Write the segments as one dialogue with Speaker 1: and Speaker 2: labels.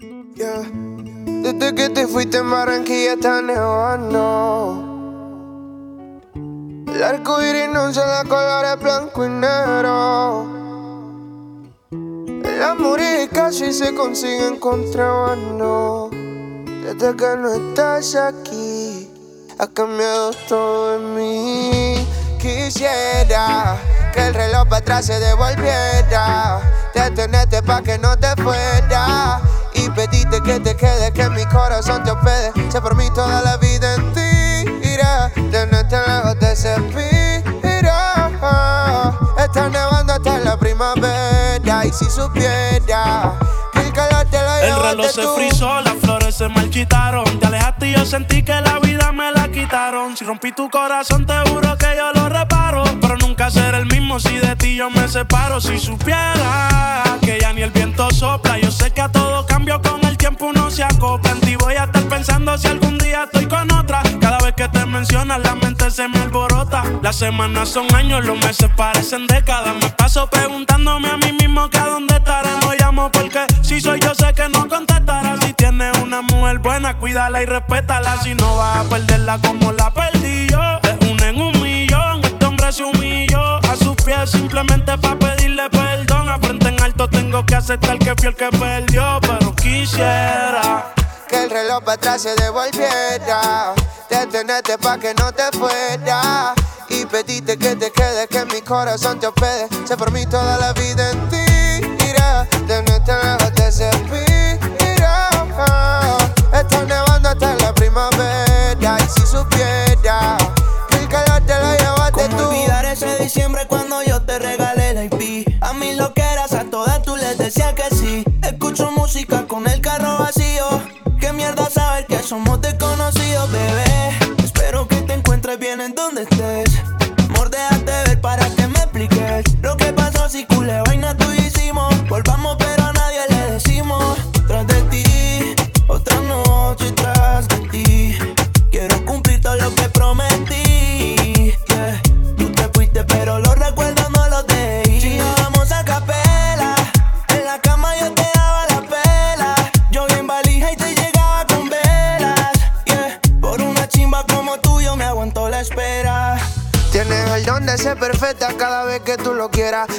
Speaker 1: Desde que te fuiste en Barranquilla está nevando. El arco iris no se da colores blanco y negro. El amor y casi se consigue en contrabando. Desde que no estás aquí, ha cambiado todo en mí. Quisiera que el reloj para atrás se devolviera. Detenerte pa' que no te fuera. Y pediste que te quede, que mi corazón te hospede. Se por mí toda la vida en ti. Irá, tenerte lejos de ese Está nevando hasta la primavera. Y si supiera que el calor te lo
Speaker 2: El reloj se frizó, flores se marchitaron. Te alejaste y yo sentí que la vida me la quitaron. Si rompí tu corazón, te juro que yo lo reparo. Pero nunca seré el mismo si de ti yo me separo. Si supiera que ya ni el viento sopla, yo sé que a todo cambio con el tiempo uno se acopla. En ti voy a estar pensando si algún día estoy con otra. Cada vez que te mencionas, la mente se me alborota. Las semanas son años, los meses parecen décadas. Me paso preguntándome a mí mismo que a dónde estaré. No llamo porque si soy yo sé que no contestará. Si tienes una mujer buena, cuídala y respétala. Si no vas a perderla como la perdí yo. Es un en un millón, este hombre se humilló. A sus pies simplemente para pedirle perdón. A frente en alto tengo que aceptar que fui el que perdió. Pero quisiera
Speaker 1: que el reloj para atrás se devolviera. Detenerte pa' que no te fuera. Y pediste que te quedes, que mi corazón te hospede. Se por mí toda la vida en ti. Irá, de Está nevando primavera. Y si supiera que el calor te lo llevaste
Speaker 3: ¿Cómo
Speaker 1: tú.
Speaker 3: olvidar ese diciembre cuando yo te regalé la IP? A mí lo que eras, a todas tú les decía que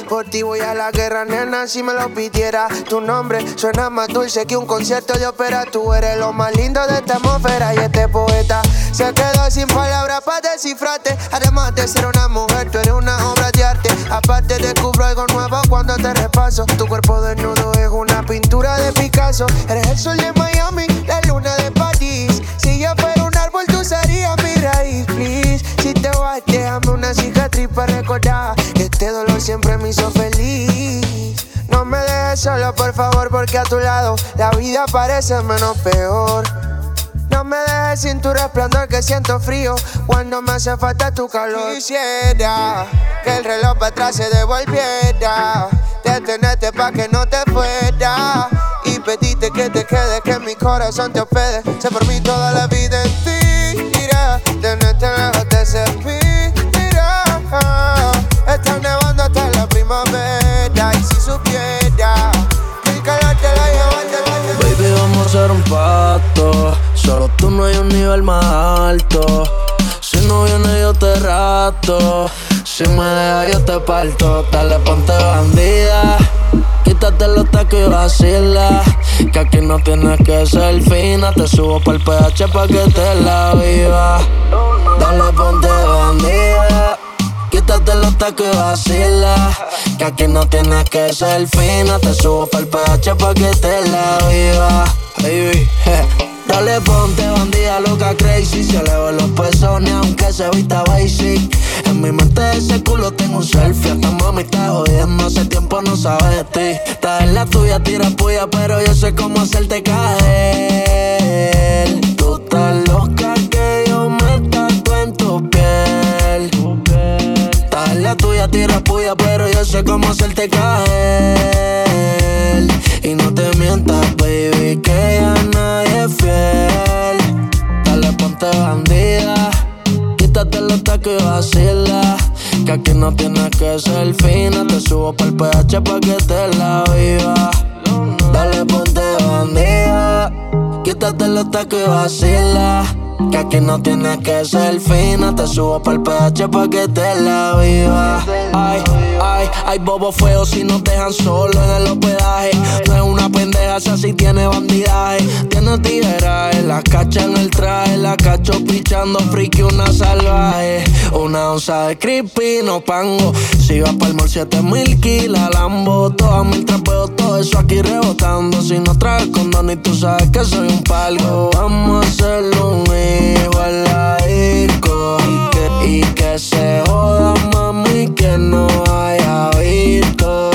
Speaker 3: Por
Speaker 1: ti voy a la guerra, nena, si me lo pidiera. Tu nombre suena más dulce que un concierto de ópera. Tú eres lo más lindo de esta atmósfera y este poeta se quedó sin palabras para descifrarte. Además de ser una mujer, tú eres una obra de arte. Aparte descubro algo nuevo cuando te repaso. Tu cuerpo desnudo es una pintura de Picasso. Eres el sol de Miami, la luna de siempre me hizo feliz. No me dejes solo, por favor, porque a tu lado la vida parece menos peor. No me dejes sin tu resplandor que siento frío cuando me hace falta tu calor. Quisiera que el reloj para atrás se devolviera. Detenerte pa' que no te fuera. Y pediste que te quedes, que mi corazón te hospede. Se por mí toda la vida en ti. Irá, tenerte lejos de ese Y si supiera que el calor te la llevaste.
Speaker 4: Baby, vamos a hacer un pacto. Solo tú no hay un nivel más alto. Si no viene, yo te rato. Si me dejas, yo te parto. Dale, ponte bandida. Quítate los tacos y vacila. Que aquí no tienes que ser fina. Te subo pa'l PH pa' que te la viva. Dale, ponte bandida. Quítate los tacos y vacila. Que aquí no tienes que ser fina. Te subo pa'l PH pa' que te la viva. Baby, Dale, ponte bandida loca crazy. Se le ven los pezones aunque se vista basic. En mi mente ese culo tengo un selfie. Hasta mami está jodiendo, hace tiempo no sabe de ti. Estás en la tuya, tira puya, pero yo sé cómo hacerte caer. a tirar puya, pero yo sé cómo hacerte caer. Y no te mientas, baby, que ya nadie es fiel. Dale ponte bandida, quítate los tacos y vacila. Que aquí no tienes que ser fina, te subo pa'l PH pa' que te la viva. Dale ponte bandida, quítate los tacos y vacila que aquí no tienes que ser fina, te subo pa'l PH pa' que te la viva. Ay, ay, ay, bobo feo si nos dejan solo en el hospedaje. No es una pendeja, si así tiene bandidaje. Tiene tigueraje, la cacha en el traje, la cacho pichando friki, una salvaje. Una onza de creepy, no pango. Si vas pa'l mall, 7000 kilas, lambo. Todas mil trapeos, todo eso aquí rebotando. Si no traes condón y tú sabes que soy un palgo. Vamos a hacerlo, un conmigo a la disco. Y que, y que se joda, mami, que no haya visto.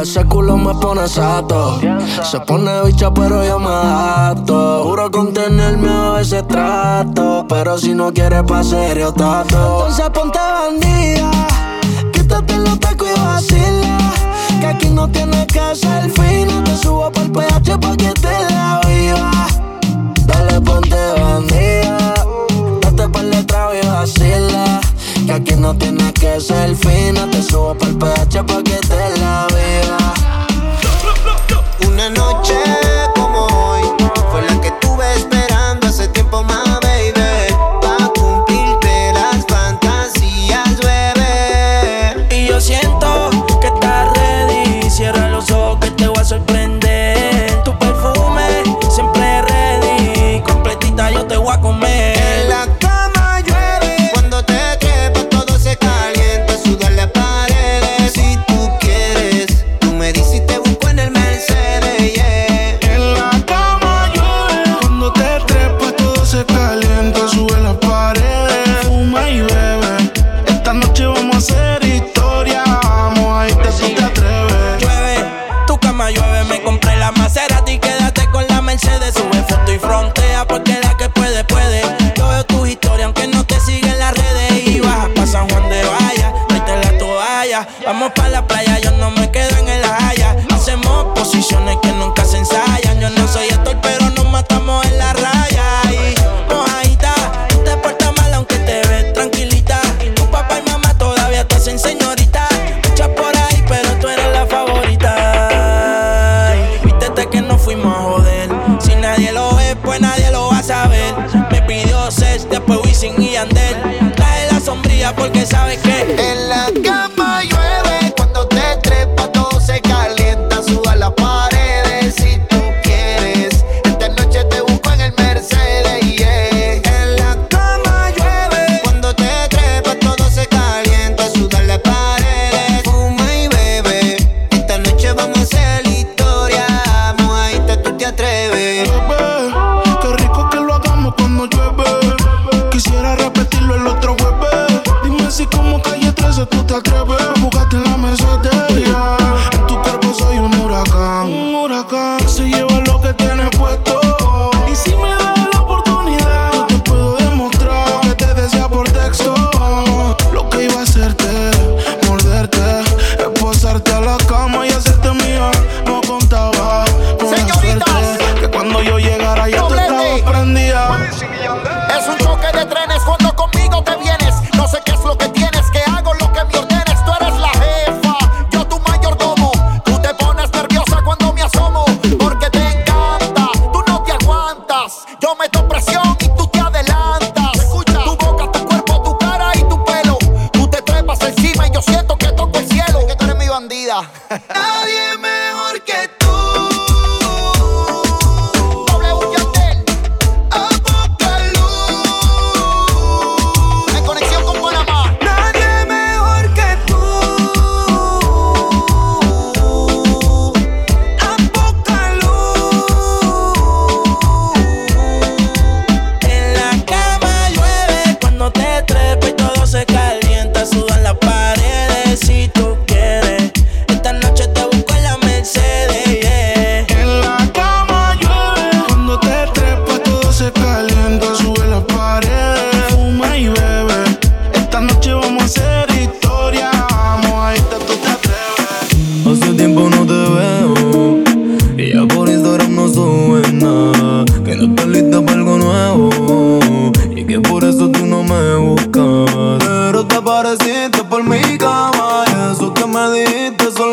Speaker 4: Ese culo me pone sato. Se pone bicha, pero yo me adapto. Juro contenerme a veces trato. Pero si no quieres pa' serio, tato. Entonces ponte bandida. Quítate los tacos y vacila. Que aquí no tienes que ser fina. Te subo No tiene que ser fina, te subo pa'l pecho pa'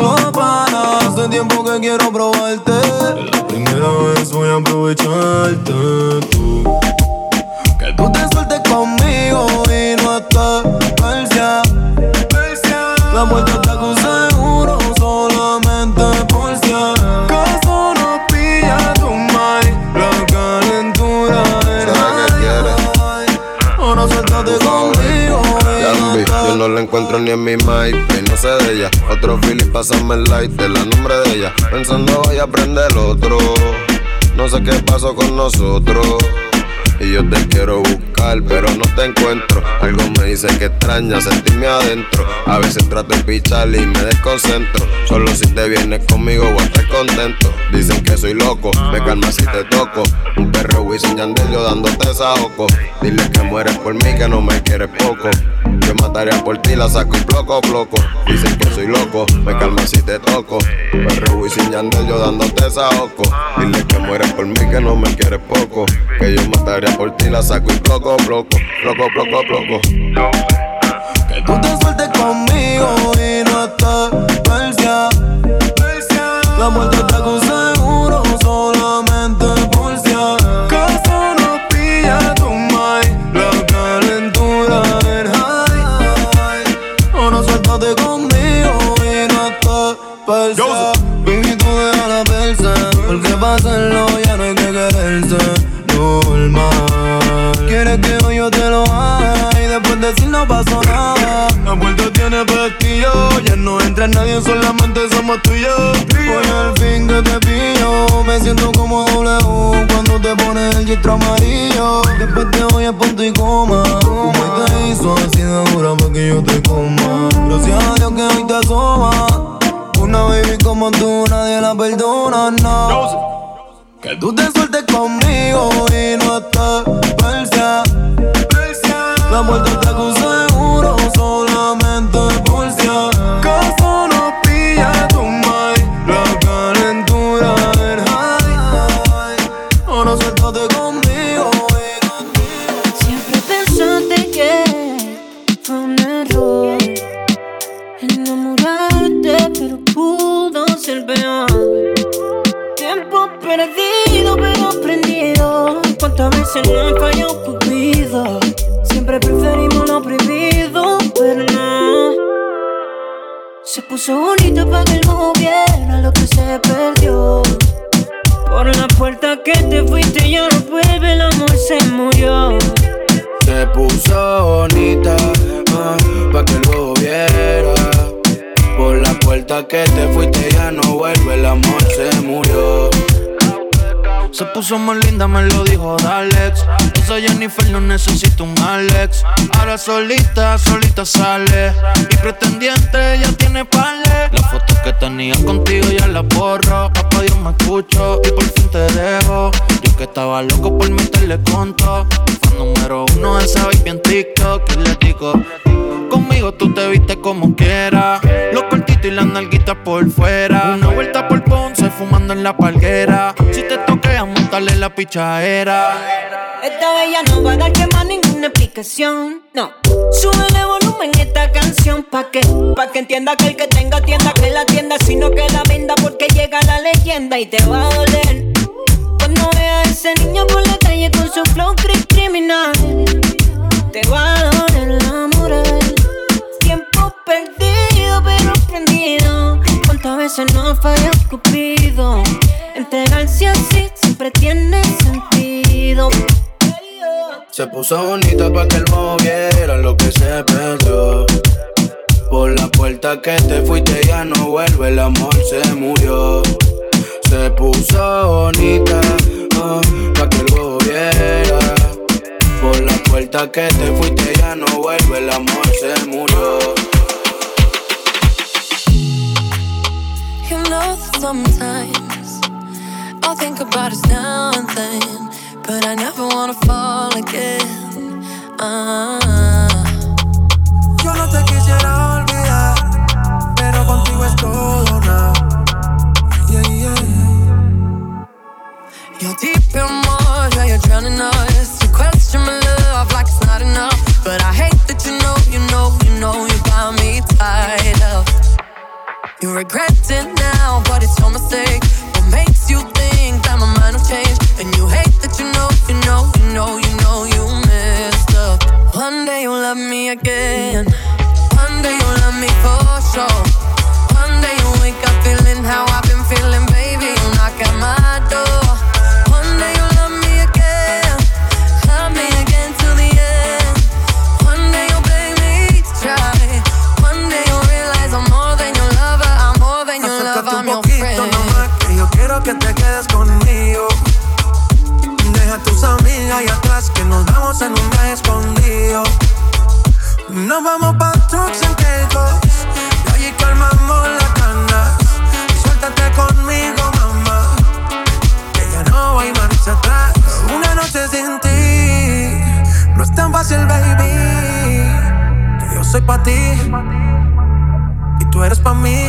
Speaker 1: Hace tiempo
Speaker 3: que quiero
Speaker 1: probarte. La
Speaker 5: primera vez voy a aprovecharte tú. Que tú te sueltes conmigo y no estás persia. La muerte está
Speaker 6: acusada. Encuentro ni en mi mind y no sé de ella. Otro feeling, pásame el light de la nombre de ella. Pensando voy a aprender otro. No sé qué pasó con nosotros. Y yo te quiero buscar, pero no te encuentro. Algo me dice que extraña sentirme adentro. A veces trato de pichar y me desconcentro. Solo si te vienes conmigo voy a estar contento. Dicen que soy loco, me calma si te toco. Un perro Wisin Yandel yo dándote esa oco. Dile que mueres por mí, que no me quieres poco. Yo mataría por ti, la saco y bloco, bloco. Dicen que soy loco, me calma si te toco. Perro Wisin Yandel yo dándote esa oco. Dile que mueres por mí, que no me quieres poco. Que yo mataría por ti la saco y bloco, bloco, bloco, bloco, bloco.
Speaker 5: Que tú te sueltes conmigo y no estás persia. La muerte está con decir no pasó nada. La puerta tiene pestillo, ya no entra nadie, solamente somos tú y yo. Hoy al fin que te pillo, me siento como W cuando te pones el gistro amarillo. Después te voy a punto y coma. Como te hizo así de dura para que yo te coma. Gracias a Dios que hoy te asoma. Una baby como tú, nadie la perdona, no. Que tú te sueltes conmigo y no estás persia. La muerte está con seguro solamente por si acaso no pilla tu mind. La calentura en high. Ahora suéltate conmigo no
Speaker 7: Siempre pensaste que fue un error enamorarte, pero pudo ser peor. Tiempo perdido, pero aprendido. Cuántas veces no puso bonito para que no viera lo que se perdió. Por la puerta que te fuiste ya no vuelve, el amor se murió.
Speaker 4: Se puso bonita, pa' que luego viera. Por la puerta que te fuiste ya no vuelve, el amor se murió. Se puso más linda, me lo dijo Alex. Esa Jennifer no necesita un Alex. Ahora solita, solita sale. Y pretendiente ya tiene pale. Las fotos que tenía contigo ya las borro. Papá Dios me escucho y por fin te dejo. Yo que estaba loco por meterle conto. Fue número uno esa en TikTok. Y le digo, conmigo tú te viste como quieras. Lo cortito y las nalguitas por fuera. Una vuelta por Ponce fumando en la palguera. Si te toquea, montarle la pichadera.
Speaker 7: Esta bella no va a darte más ninguna explicación. No. Súbele volumen esta canción pa' que, pa' que entienda que el que tenga tienda que la tienda, sino que la venda porque llega la leyenda y te va a doler. Cuando veas a ese niño por la calle con su flow cri- criminal, te va a doler la veces no ha fallado Cupido. Entregarse así siempre tiene sentido.
Speaker 4: Se puso bonita pa' que el moviera lo que se perdió. Por la puerta que te fuiste ya no vuelve, el amor se murió. Se puso bonita ah, pa' que el viera. Por la puerta que te fuiste ya no vuelve, el amor se murió.
Speaker 8: Sometimes I'll think about us now and then, but I never wanna fall again. Ah.
Speaker 3: Yo no te quisiera olvidar, pero contigo es todo nada. Yeah, yeah.
Speaker 8: You're deep in water, you're drowning us. You question my love like it's not enough, but I
Speaker 9: You regret it now, but it's your mistake. What makes you think that my mind will change? And you
Speaker 8: hate that you know, you know, you know, you know you messed up. One day you'll love me again. One day you'll love me for sure.
Speaker 10: Nos vamos pa' trucks en Caicos Y allí calmamos las ganas Suéltate conmigo, mamá Que ya no hay marcha atrás. Una noche sin ti No es tan fácil, baby. Que yo soy pa' ti Y tú eres pa' mí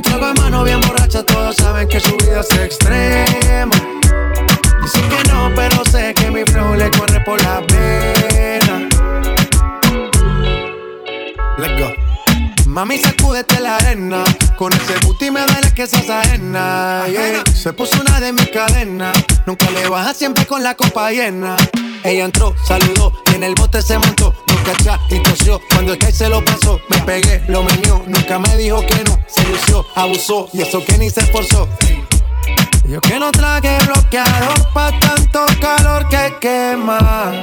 Speaker 11: Un trago de mano bien borracha, todos saben que su vida es extrema. Dicen que no, pero sé que mi flow le corre por la pena. Let's go. Mami, sacúdete la arena. Con ese booty me duele que seas ajena. Se puso una de mis cadenas. Nunca le baja siempre con la copa llena. Ella entró, saludó y en el bote se montó. Nunca atrás y tosió. Cuando el que se lo pasó, me pegué, lo menió. Nunca me dijo que no. Se lució, abusó y eso que ni se esforzó. Yo que no traje bloqueador pa' tanto calor que quema.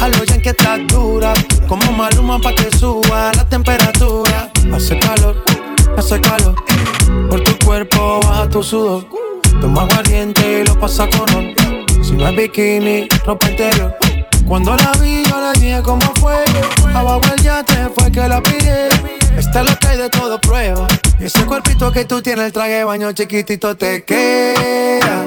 Speaker 11: A lo que estás dura. Como maluma pa' que suba la temperatura. Hace calor, hace calor. Por tu cuerpo baja tu sudor. Toma aguardiente y lo pasa con si no es bikini, ropa interior. Cuando la vi, yo le dije cómo fue. Abajo el yate fue que la pide. Está lo que hay de todo prueba. Y ese cuerpito que tú tienes, el traje baño chiquitito te queda.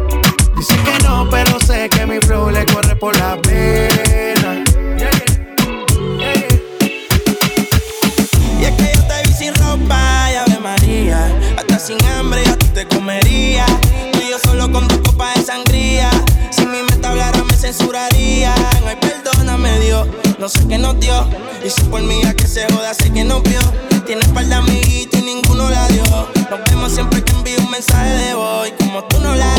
Speaker 11: Dicen que no, pero sé que mi flow le corre por la pena.
Speaker 3: Y es que yo te vi sin ropa, y Ave María. Hasta sin hambre, ya tú te comería yo solo con dos copas de sangría. Si mi meta hablara, me censuraría. Ay, perdóname, Dios. No sé qué nos dio. Y si por mí que se joda, sé que no vio. Tiene espalda amiguita y ninguno la dio. Nos vemos siempre que envío un mensaje de voz. Como tú no la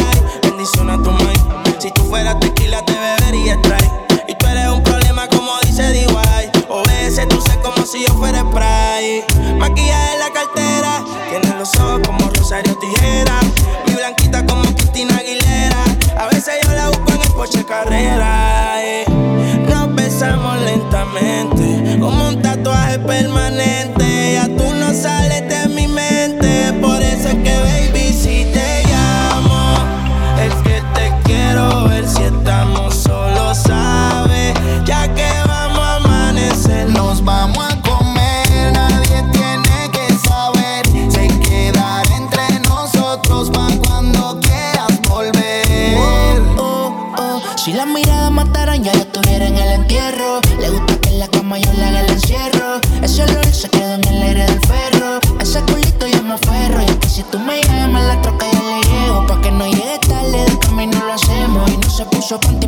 Speaker 3: si tú fueras tequila, te
Speaker 12: bebería strike. Y
Speaker 13: tú eres un problema, como dice DY. O Obedece tú sé
Speaker 14: como si yo fuera spray. Maquilla en la cartera. Tienes los ojos como Rosario Tijera. Mi blanquita como Cristina Aguilera. A
Speaker 12: veces yo
Speaker 13: la busco en el Porsche Carrera. Eh. Nos besamos lentamente. Como
Speaker 12: un tatuaje permanente Yo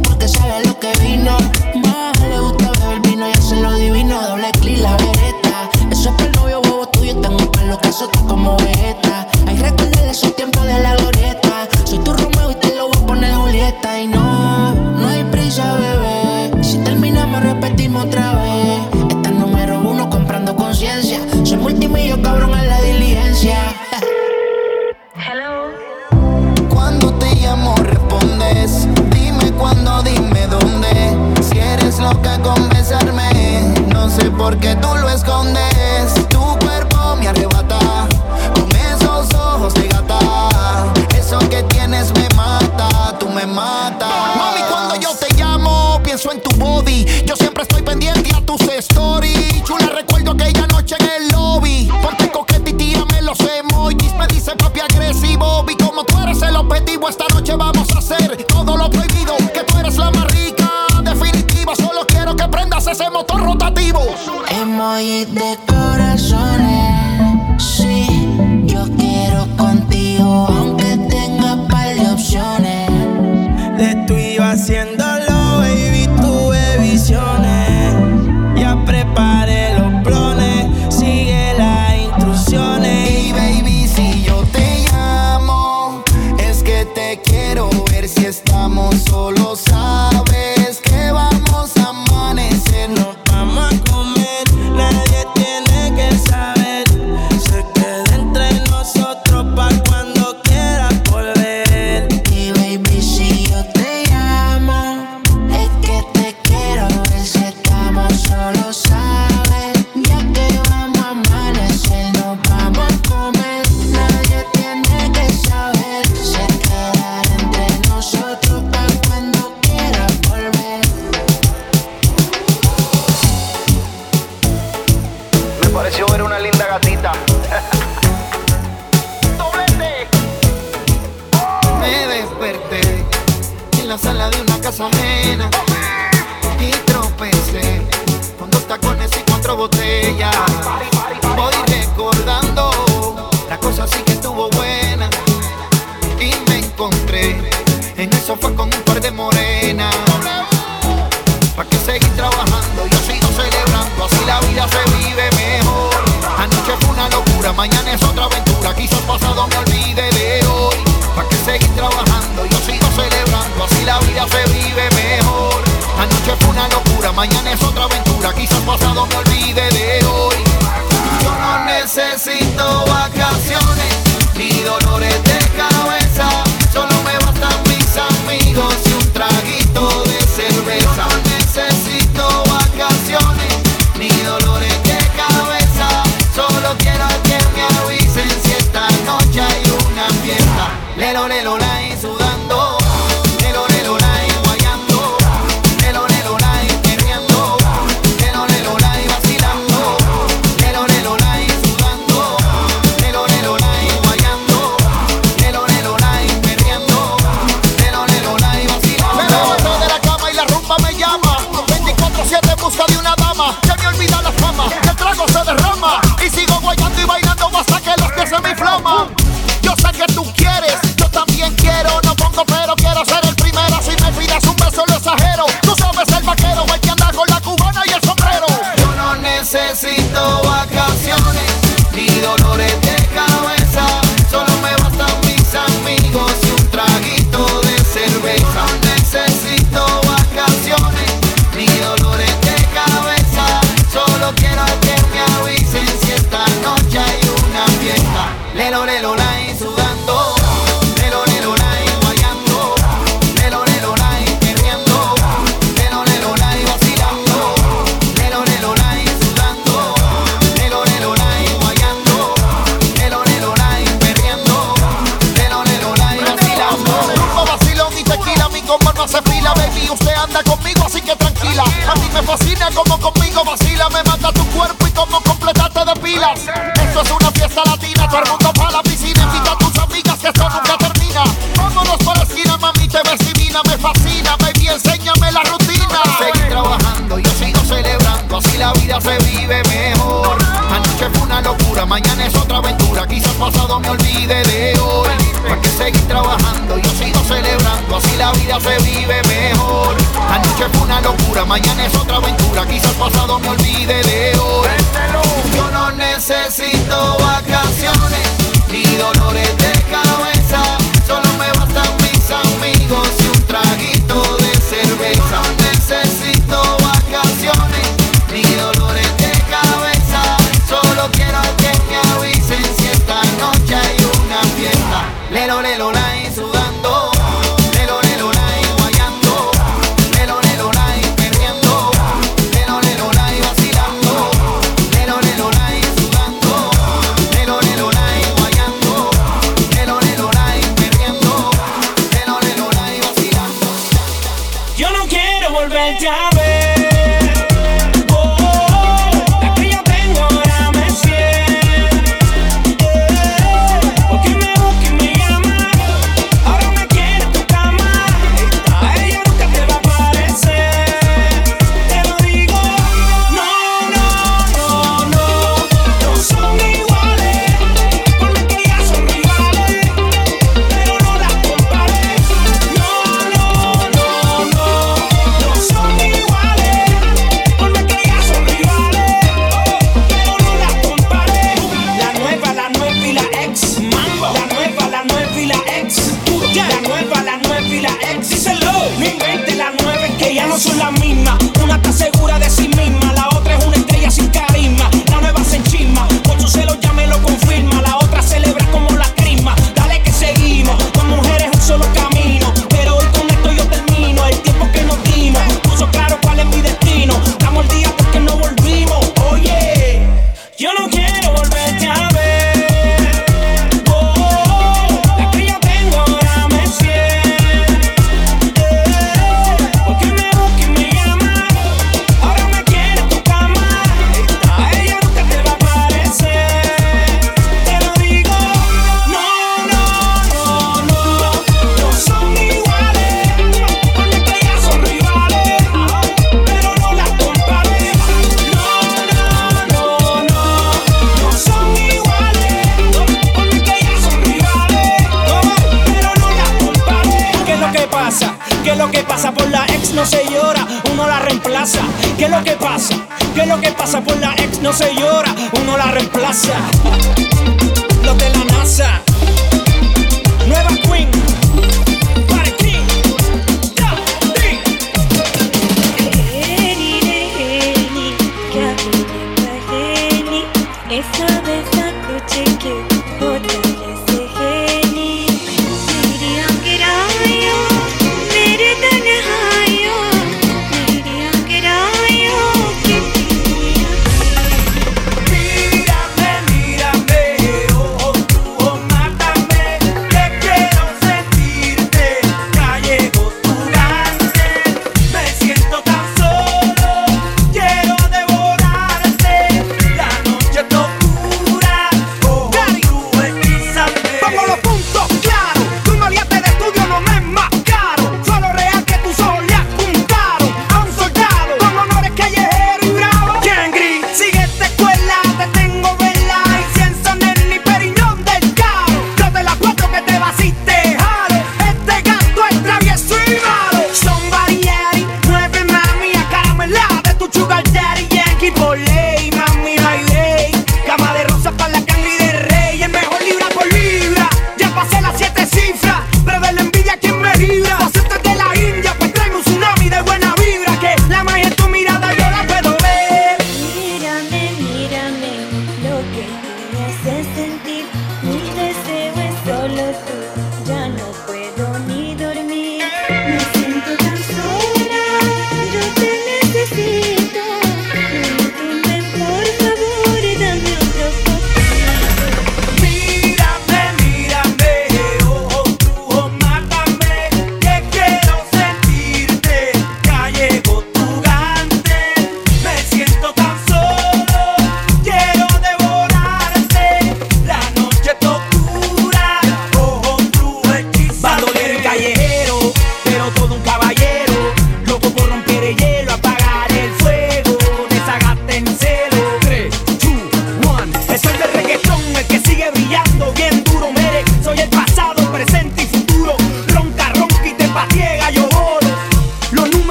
Speaker 13: la sala de una casa ajena y tropecé con dos tacones y cuatro botellas. Voy recordando, la cosa sí que estuvo buena y me encontré en el sofá con un par de morenas.
Speaker 14: ¿Para que
Speaker 13: seguir trabajando? Yo sigo celebrando, así la vida se vive mejor. Anoche fue una locura, mañana es otra aventura, quizás pasado me olvide. Mañana es otra aventura, quizás pasado me olvide de hoy. Yo no necesito vacaciones
Speaker 15: ni dolores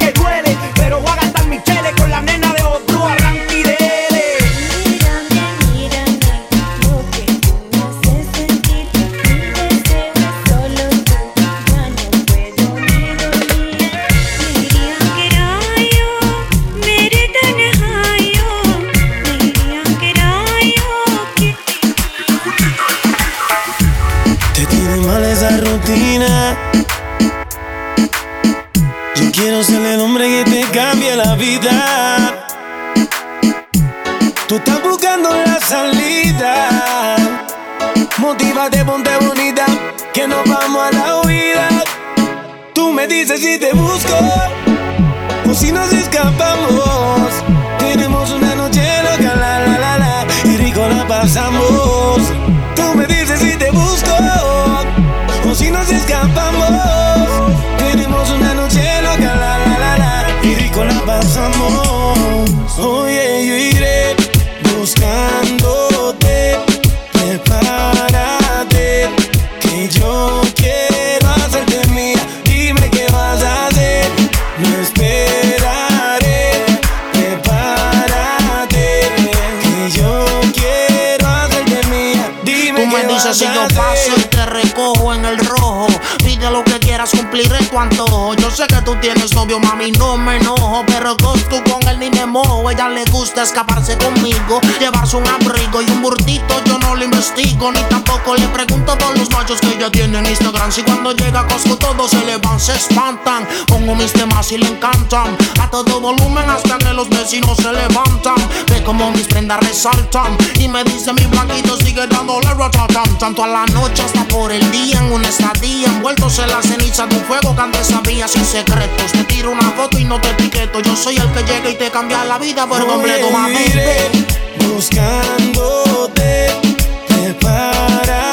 Speaker 15: escaparse A todo volumen hasta que los vecinos se levantan. Ve como mis prendas resaltan. Y me dice mi blanquito sigue dándole ratatam. Tanto a la noche hasta por el día en una estadía. Envueltos en la ceniza de un fuego que antes sabía sin secretos. Te tiro una foto y no te etiqueto. Yo soy el que llega y te cambia la vida por completo
Speaker 3: buscándote, prepárate,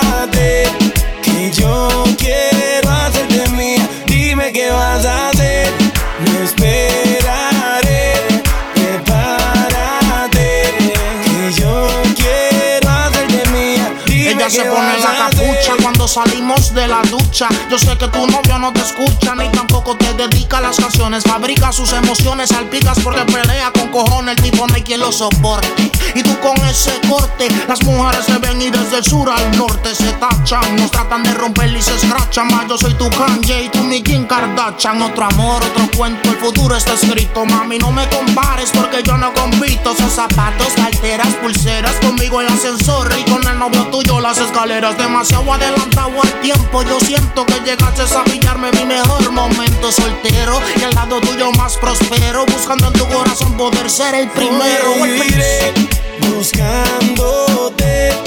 Speaker 16: salimos de la ducha. Yo sé que tu novio no te escucha ni tampoco te dedica a las canciones. Fabrica sus emociones, salpicas porque pelea con cojones. El tipo no hay quien lo soporte. Y tú con ese corte, las mujeres se ven y desde el sur al norte se tachan. Nos tratan de romper y se escrachan. Más yo soy tu Kanye y tú mi Kim Kardashian. Otro amor, otro cuento, el futuro está escrito. Mami, no me compares porque yo no compito. Son zapatos, carteras, pulseras. Conmigo el ascensor y con el novio tuyo las escaleras. Demasiado adelantado al tiempo. Yo siento que llegaste a pillarme mi mejor momento soltero. Y al lado tuyo más prospero. Buscando en tu corazón poder ser el primero.
Speaker 3: Viviré buscándote.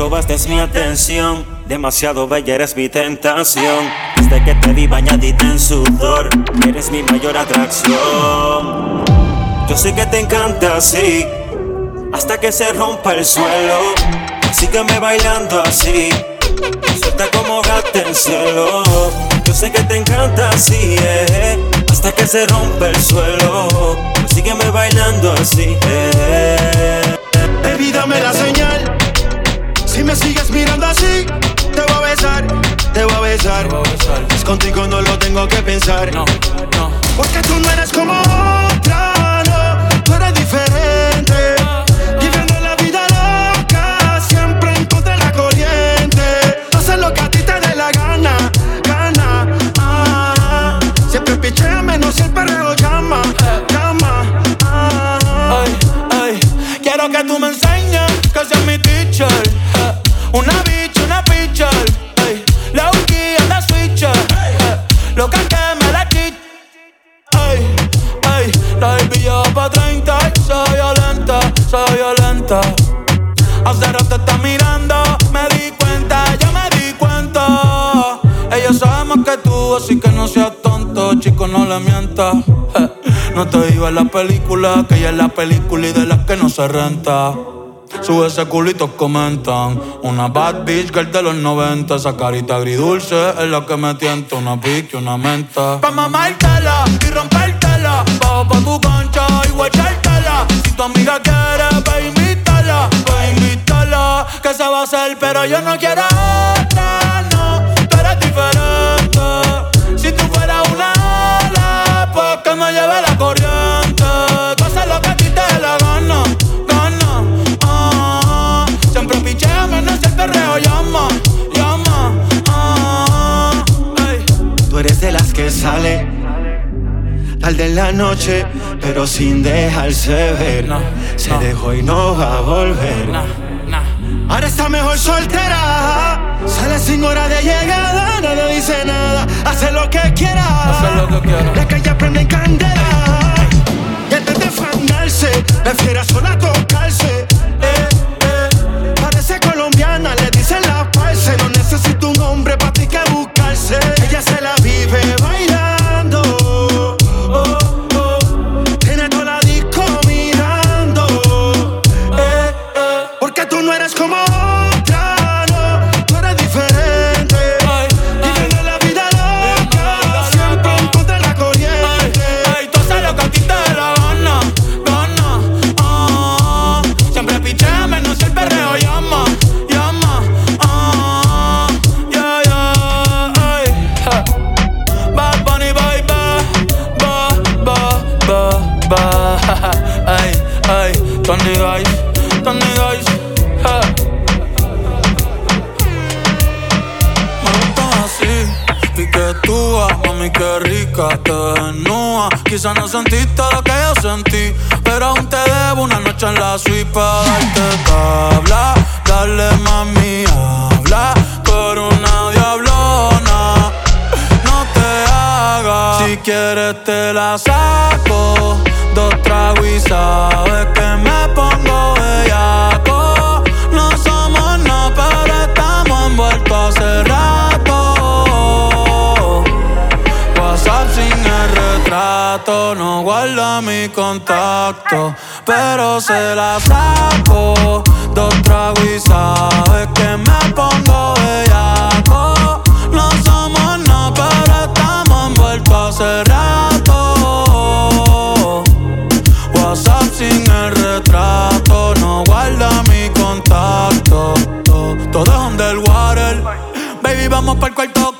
Speaker 17: Robaste mi atención. Demasiado bella eres mi tentación. Desde que te vi bañadita en sudor Eres mi mayor atracción. Yo sé que te encanta así Hasta que se rompa el suelo. Sígueme bailando así Suelta como gata en cielo. Yo sé que te encanta así eh, Hasta que se rompa el suelo. Sígueme bailando así eh.
Speaker 18: Baby, dame la señal. Si me sigues mirando así, te voy a besar, te voy a besar. Es contigo no lo tengo que pensar. No, no. Porque tú no eres como No te
Speaker 10: digo la película, que ella es la película y de las que no se renta. Sube ese culito, comentan. Una bad bitch girl de los 90. Esa carita agridulce es la que me tienta. Una pique, una menta. Pa' mamártela y rompértela. Bajo pa' tu cancha y guachártela. Si tu amiga quiere, pa' invitarla. Pa' invitarla. Que se va a hacer, pero yo no quiero otra,
Speaker 18: sale tarde en la noche, pero sin dejarse ver. Se dejó y no va a volver. Ahora está mejor soltera. Sale sin hora de llegada, no le dice nada. Hace lo que quiera. La calle prende en candela. Y antes de fangarse, prefiere sola tocarse. Eh, eh. Parece colombiana, le dicen la parce. No necesita un hombre para ti que buscarse. Ella se la No
Speaker 10: sentiste lo que yo sentí, pero aún te debo una noche en la suite para darte tabla. Dale, mami, habla por una diablona. No te hagas, si quieres te la saco. Dos tragos mi contacto, pero se la saco. Dos tragos y sabes que me pongo bellaco. No somos nada, pero estamos envueltos hace rato. WhatsApp sin el retrato, no guarda mi contacto. Todo es underwater. Baby, vamos para el cuarto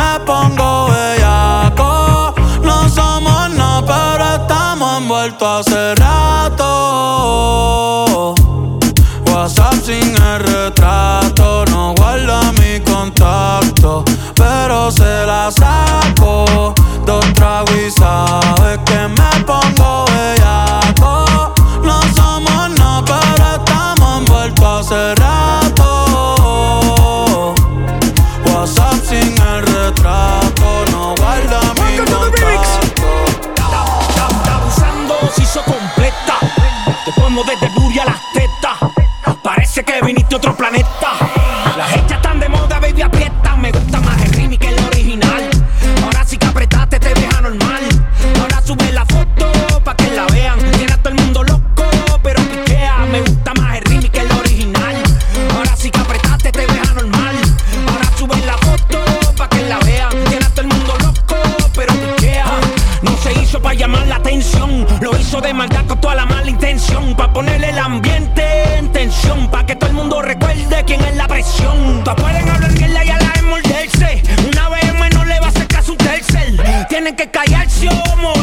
Speaker 10: hace rato. WhatsApp sin el retrato, no guarda mi contacto, pero se la
Speaker 15: sabe. atención. Todas pueden hablar mierda y a la vez morderse. Una BM no le va a hacer caso un tercer. Tienen que callarse o
Speaker 9: morir.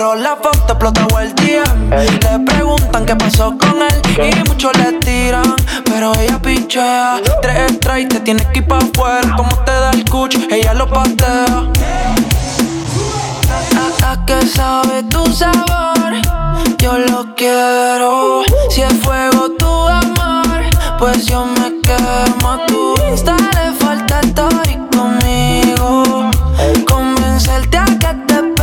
Speaker 9: borró la foto, explotó el día. Le preguntan qué pasó con él y muchos le tiran, pero ella pinchea. Tres strikes, te tienes que ir pa' afuera. Como te da el cuch, ella lo patea. Hasta que sabe tu sabor, yo lo quiero. Si es fuego tu amor, pues yo me quemo. Tú tu insta le falta estar conmigo. Convencerte a que te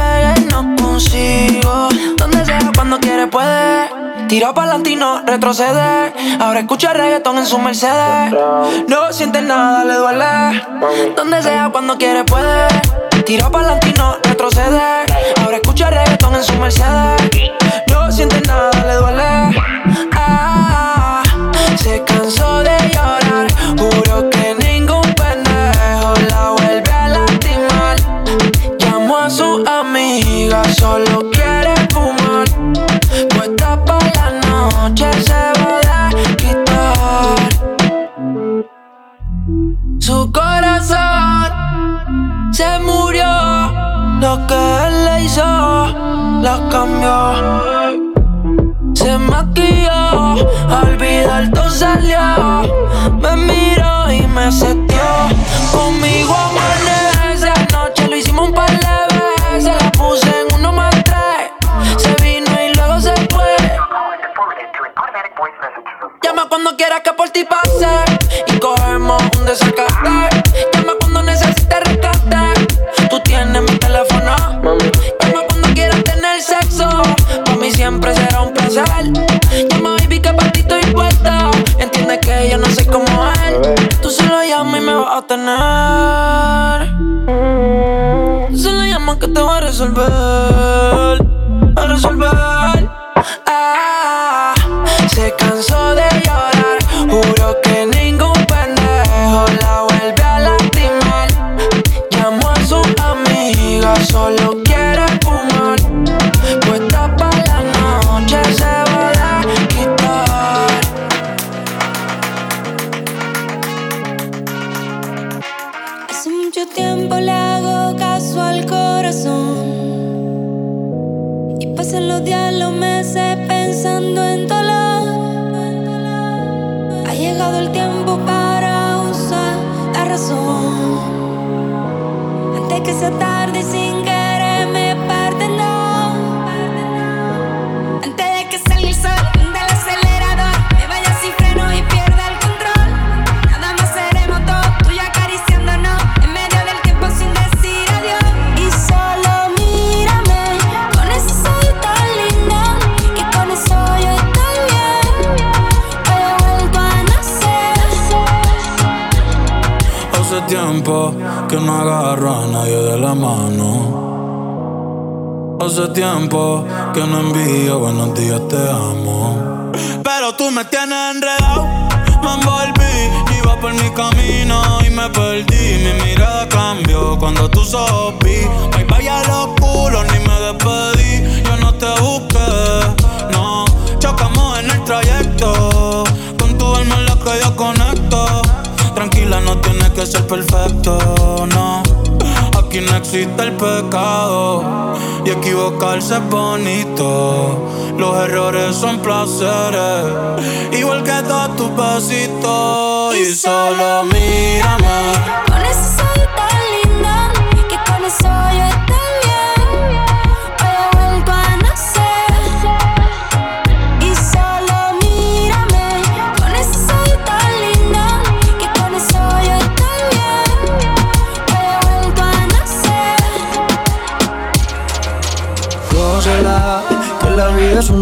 Speaker 9: consigo. Donde sea, cuando quiere, puede. Tira pa'lante y no retrocede. Ahora escucha reggaetón en su Mercedes. No siente nada, le duele. Donde sea, cuando quiere, puede. Tira pa'lante y no retrocede. Ahora escucha reggaetón en su Mercedes. No siente nada, le duele. Ah, se cansó de llorar. Solo quiere fumar. Puesta para la noche se va a quitar. Su corazón se murió. Lo que él le hizo, lo cambió. Se maquilló, olvidar todo salió. Me miró y me setió. Conmigo amanece. Anoche lo hicimos un par Llama cuando quieras que por ti pase. Y cogemos un desacate. Llama cuando necesites rescate. Tú tienes mi teléfono. Llama cuando quieras tener sexo. Para mí siempre será un placer. Llama baby que para ti estoy puesta. Entiende que yo no soy como él. Tú solo llamas y me vas a tener. Solo llamas que te voy a resolver.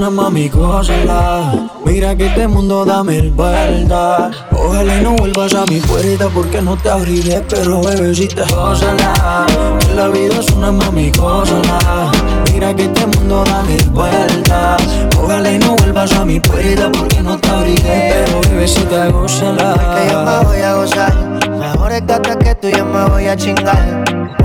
Speaker 4: Gózala. Mira que este mundo da mil vueltas. Ojalá y no vuelvas a mi puerta porque no te abriré, pero bebecita, gózala. Que la vida es una mami, gózala. Mira que este mundo da mil vueltas. Ojalá y no vuelvas a mi puerta porque no te abriré, pero bebecita, gózala.
Speaker 1: que yo me voy a gozar. Mejor es que tú, yo me voy a chingar.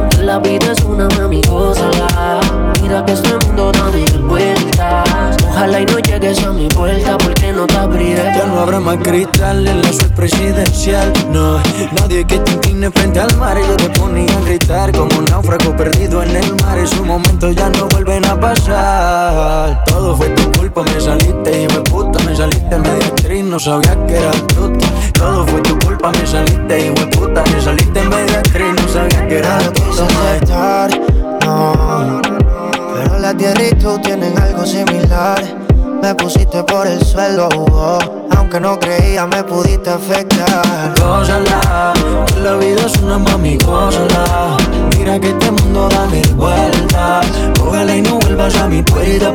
Speaker 9: La vida es una mami, gózala. Mira que este mundo da mil vueltas. Ojalá y no llegues a mi puerta porque no te abriré.
Speaker 4: Ya no habrá más cristal en la suite presidencial. No, nadie que te incline
Speaker 19: frente al mar. y Yo te ponía a gritar como un náufrago perdido en el mar. Esos momentos ya no vuelven a pasar. Todo fue tu culpa, me saliste y me puta. Me saliste media actriz, no sabía que era puta. Todo fue tu culpa, me saliste y me puta. Me saliste media actriz, no sabía que era puta.
Speaker 1: No, no, no la tierra y tú tienen algo similar. Me pusiste por el suelo, oh, aunque no creía me pudiste afectar.
Speaker 19: Gózala, la vida es una mami, gózala. Mira que este mundo da mil vueltas. Ojalá y no vuelvas a mi puerta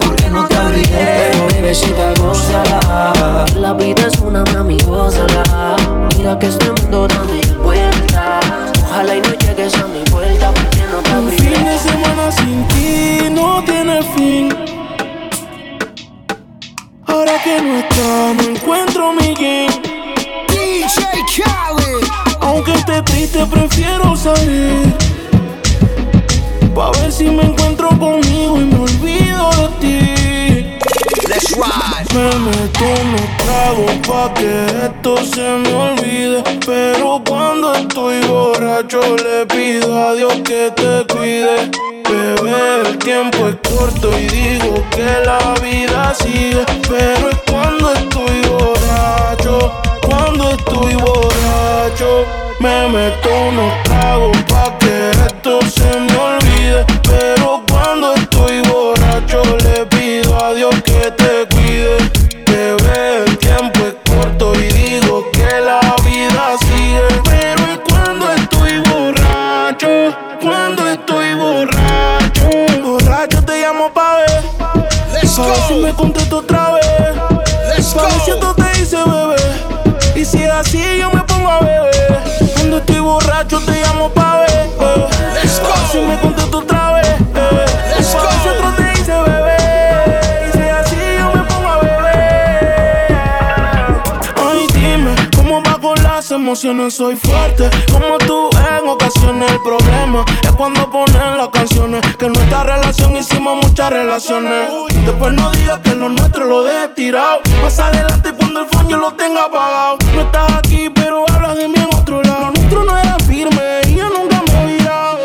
Speaker 20: soy fuerte como tú en ocasiones. El problema es cuando ponen las canciones. Que nuestra relación hicimos muchas relaciones. Después no digas que lo nuestro lo dejes tirado. Más adelante cuando el fondo lo tenga apagado. No estás aquí, pero hablas de mí en otro lado. Lo nuestro no era firme y yo nunca me
Speaker 10: miraba.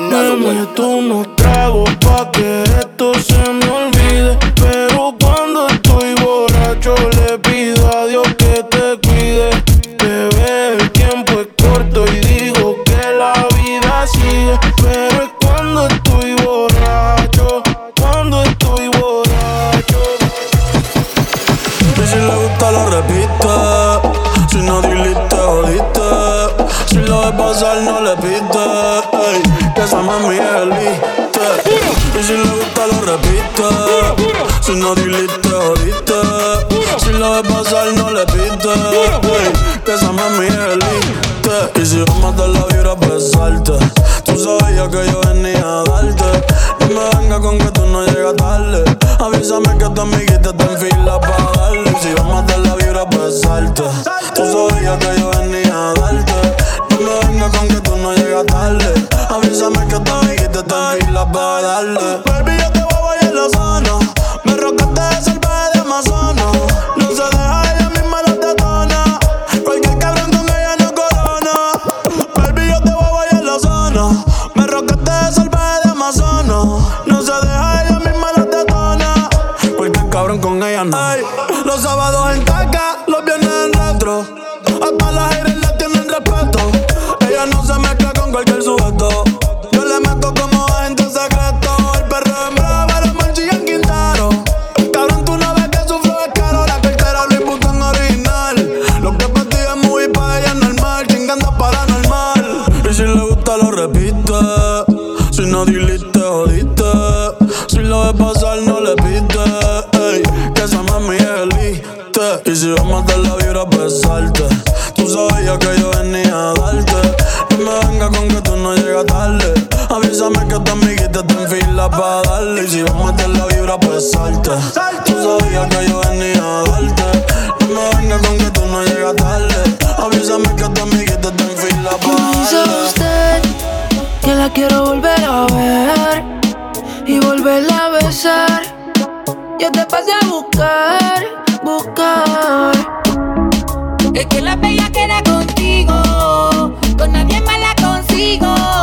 Speaker 10: Nene, tú no amiguitas te pa' darle. Y si vamos a meter la vibra, pues salta. Tú sabías que yo venía a darte. No me vengas con que tú no llegas tarde. Avísame que tu amiguita te enfila pa' darle.
Speaker 9: Dice usted que la quiero volver a ver y volverla a besar. Yo te pasé a buscar, buscar.
Speaker 8: Es que la bella queda contigo,
Speaker 9: con nadie más la consigo.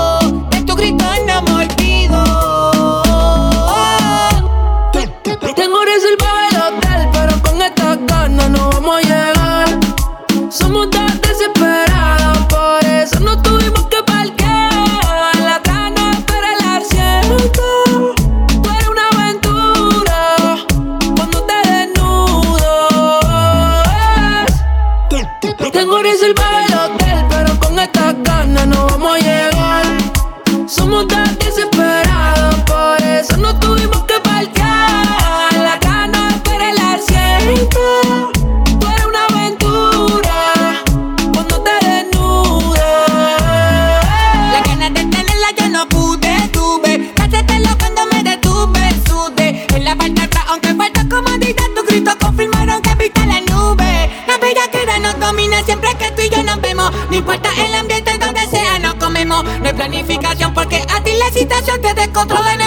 Speaker 9: No importa el ambiente donde sea, no comemos. No hay planificación porque a ti la situación te descontrola.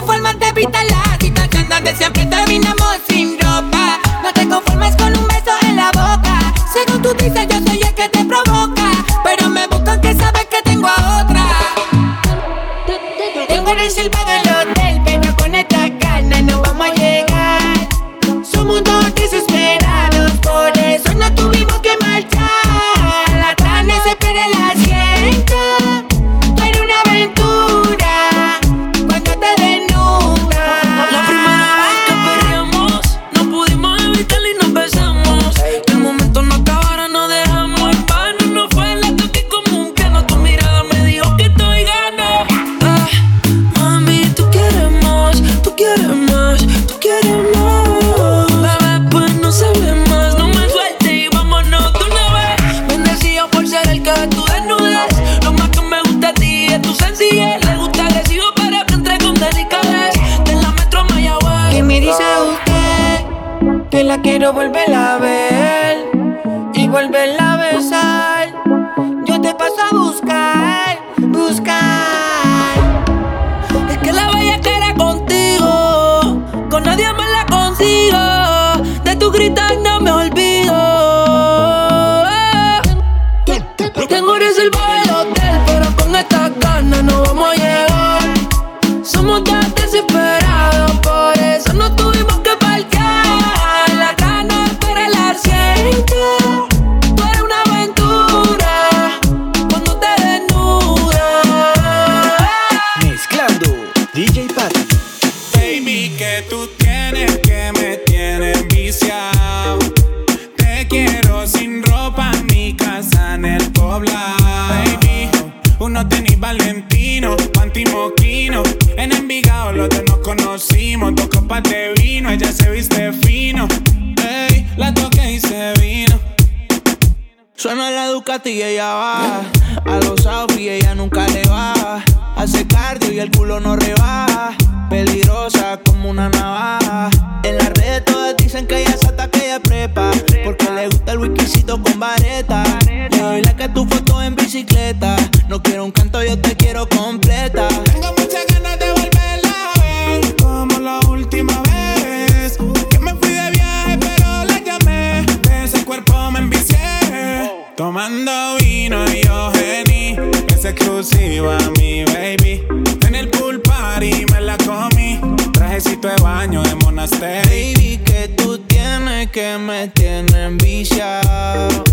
Speaker 21: baño de monasterio.
Speaker 3: Baby, que tú tienes que me tienen viciado.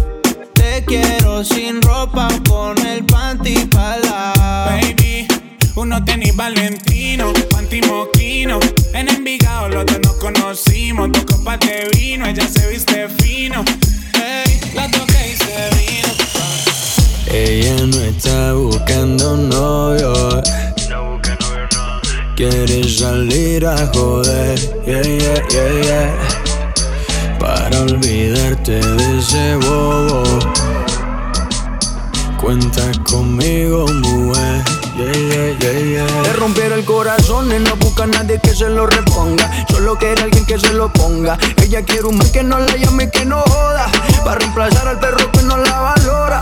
Speaker 3: Te quiero sin ropa con el panty pala.
Speaker 21: Baby, uno tenis Valentino, panty moquino. En Envigado los dos nos conocimos. Dos copas de vino, ella se viste fino. Hey, la toqué y se vino.
Speaker 5: Ella no está buscando novio. Quieres salir a joder, yeah, yeah, yeah, yeah. Para olvidarte de ese bobo. Cuenta conmigo, mujer. Yeah, yeah, yeah, yeah.
Speaker 4: Le rompiera el corazón y no busca a nadie que se lo reponga. Solo quiere alguien que se lo ponga. Ella quiere un man que no la llame y que no joda. Para reemplazar al perro que no la valora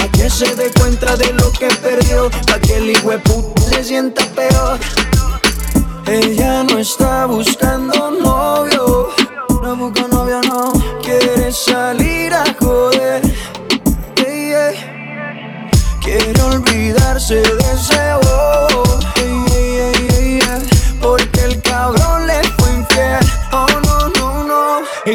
Speaker 4: que se dé cuenta de lo que perdió, pa' que el puta se sienta peor. Ella no está buscando novio, no busca novio, no. Quiere salir a joder. Quiere olvidarse de ese bobo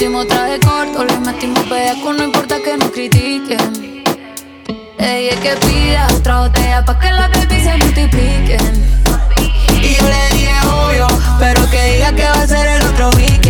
Speaker 8: Pusimos traje corto, le metimos con no importa que nos critiquen. Ella es que pida otra botella pa' que las baby se multipliquen. Y yo le dije obvio, pero que diga que va a ser el otro weekend.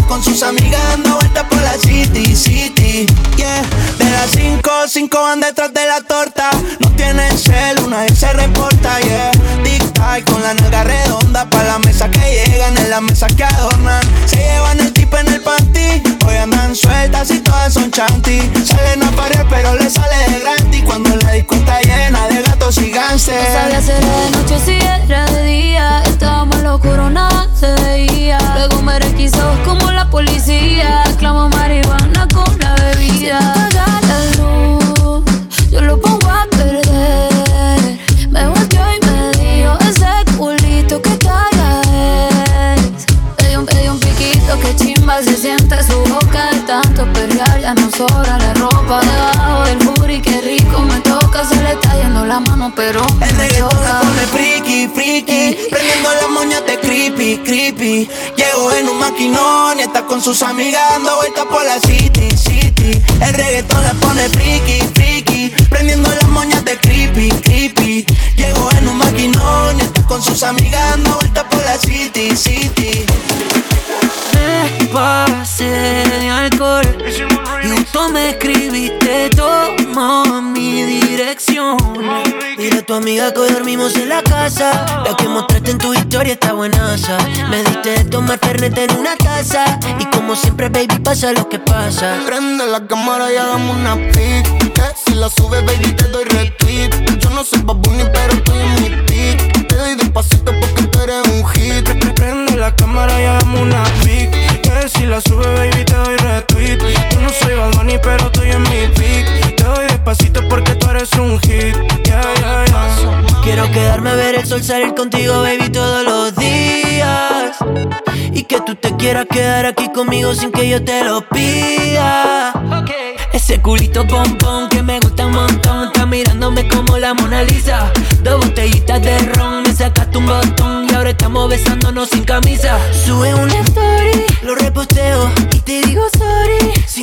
Speaker 3: con sus amigas dando vueltas por la city, city Yeah, de las cinco, cinco van detrás de la torta No tienen cel, una vez se reporta, yeah Tic-tac con la nalga redonda Pa' la mesa que llegan en la mesa que adornan. Se llevan el tipo en el panty. Hoy andan sueltas y todas son chanty. Salen a pared, pero le sale de grande. cuando la disco está llena de
Speaker 8: No sabía si era de noche si era de día. Estábamos locos, nada se veía. Luego me requisó como la policía. Clamo marihuana con la bebida. la luz, yo lo pongo a perder. Me volteó y me dijo ese culito que que chimba se siente su boca de tanto perrear Ya no sobra la ropa le está yendo la mano pero
Speaker 3: El reggaetón pone friki, friki Prendiendo las moñas de creepy, creepy. Llego en un maquinón y está con sus amigas Dando vueltas por la city, city. El reggaetón le pone friki, friki Prendiendo las moñas de creepy, creepy. Llego en un maquinón y está con sus amigas Dando vueltas por la city, city
Speaker 9: me pasé de alcohol y tú me escribiste, toma mi dirección. Dile a tu amiga que hoy dormimos en la casa. La que mostraste en tu historia está buenaza. Me diste de tomar fernet en una taza. Y como siempre, baby, pasa lo que pasa.
Speaker 19: Prende la cámara y hagamos una pic. Que si la subes, baby, te doy retweet. Yo no soy babuni, pero estoy en mi pic. Te doy despacito porque tú eres un hit.
Speaker 4: La cámara y hagamos una pic. Que si la sube, baby, te doy retweet. Yo no soy Bad pero estoy en mi pic. Te doy despacito porque tú eres un hit.
Speaker 9: Quiero quedarme a ver el sol salir contigo, baby, todos los días. Y que tú te quieras quedar aquí conmigo sin que yo te lo pida. Okay. Ese culito pompón que me gusta un montón. Está mirándome como la Mona Lisa. Dos botellitas de ron, me sacaste un botón. Y ahora estamos besándonos sin camisa. Sube una story, lo reposteo y te digo sorry